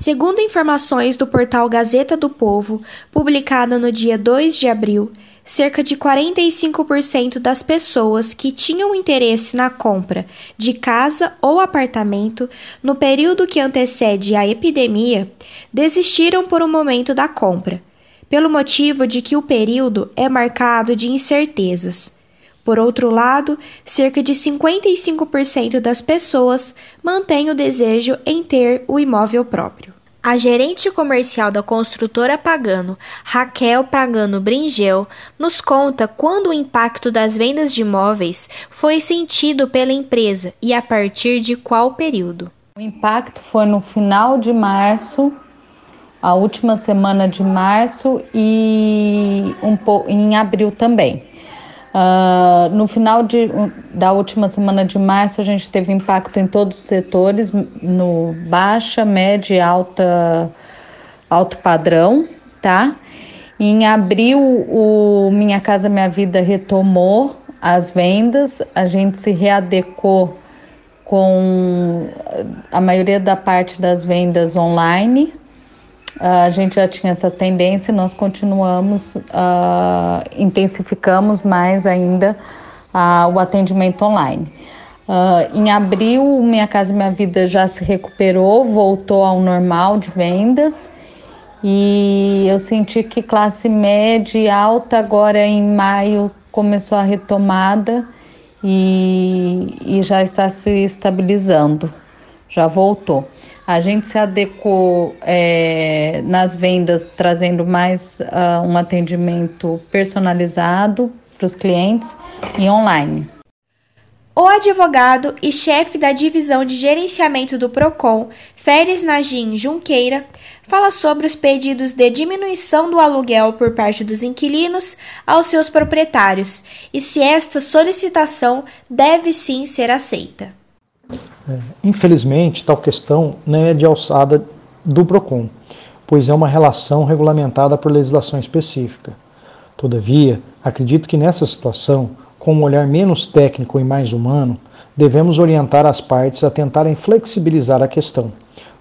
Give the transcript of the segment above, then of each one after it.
Segundo informações do portal Gazeta do Povo, publicada no dia 2 de abril, cerca de 45% das pessoas que tinham interesse na compra de casa ou apartamento no período que antecede a epidemia desistiram por um momento da compra, pelo motivo de que o período é marcado de incertezas. Por outro lado, cerca de 55% das pessoas mantêm o desejo em ter o imóvel próprio. A gerente comercial da construtora Pagano, Raquel Pagano Bringel, nos conta quando o impacto das vendas de imóveis foi sentido pela empresa e a partir de qual período. O impacto foi no final de março, a última semana de março e um em abril também. Uh, no final de, da última semana de março, a gente teve impacto em todos os setores, no baixa, média e alta, alto padrão, tá? Em abril, o Minha Casa Minha Vida retomou as vendas, a gente se readecou com a maioria da parte das vendas online, a gente já tinha essa tendência, nós continuamos, uh, intensificamos mais ainda uh, o atendimento online. Uh, em abril, Minha Casa Minha Vida já se recuperou, voltou ao normal de vendas e eu senti que classe média e alta agora em maio começou a retomada e, e já está se estabilizando já voltou. A gente se adequou é, nas vendas, trazendo mais uh, um atendimento personalizado para os clientes e online. O advogado e chefe da divisão de gerenciamento do PROCON, Férez Najim Junqueira, fala sobre os pedidos de diminuição do aluguel por parte dos inquilinos aos seus proprietários e se esta solicitação deve sim ser aceita. É, infelizmente, tal questão não é de alçada do PROCON, pois é uma relação regulamentada por legislação específica. Todavia, acredito que nessa situação, com um olhar menos técnico e mais humano, devemos orientar as partes a tentarem flexibilizar a questão,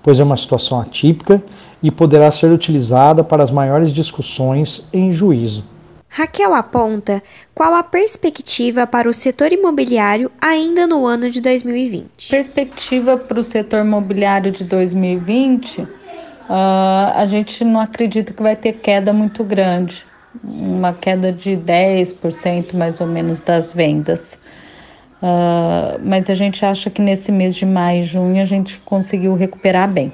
pois é uma situação atípica e poderá ser utilizada para as maiores discussões em juízo. Raquel aponta qual a perspectiva para o setor imobiliário ainda no ano de 2020. Perspectiva para o setor imobiliário de 2020, uh, ah, a gente não acredita que vai ter queda muito grande, uma queda de 10% mais ou menos das vendas. Uh, mas a gente acha que nesse mês de maio e junho a gente conseguiu recuperar bem.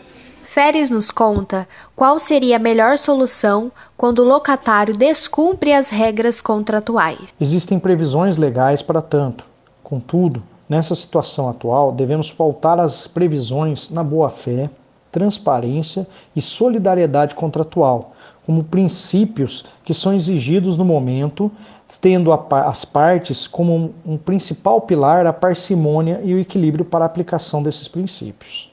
Feres nos conta qual seria a melhor solução quando o locatário descumpre as regras contratuais. Existem previsões legais para tanto. Contudo, nessa situação atual, devemos pautar as previsões na boa-fé, transparência e solidariedade contratual, como princípios que são exigidos no momento, tendo as partes como um principal pilar a parcimônia e o equilíbrio para a aplicação desses princípios.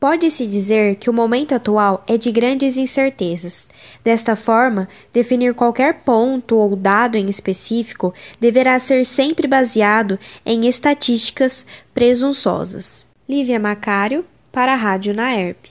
Pode-se dizer que o momento atual é de grandes incertezas. Desta forma, definir qualquer ponto ou dado em específico deverá ser sempre baseado em estatísticas presunçosas. Lívia Macário, para a Rádio Naerp.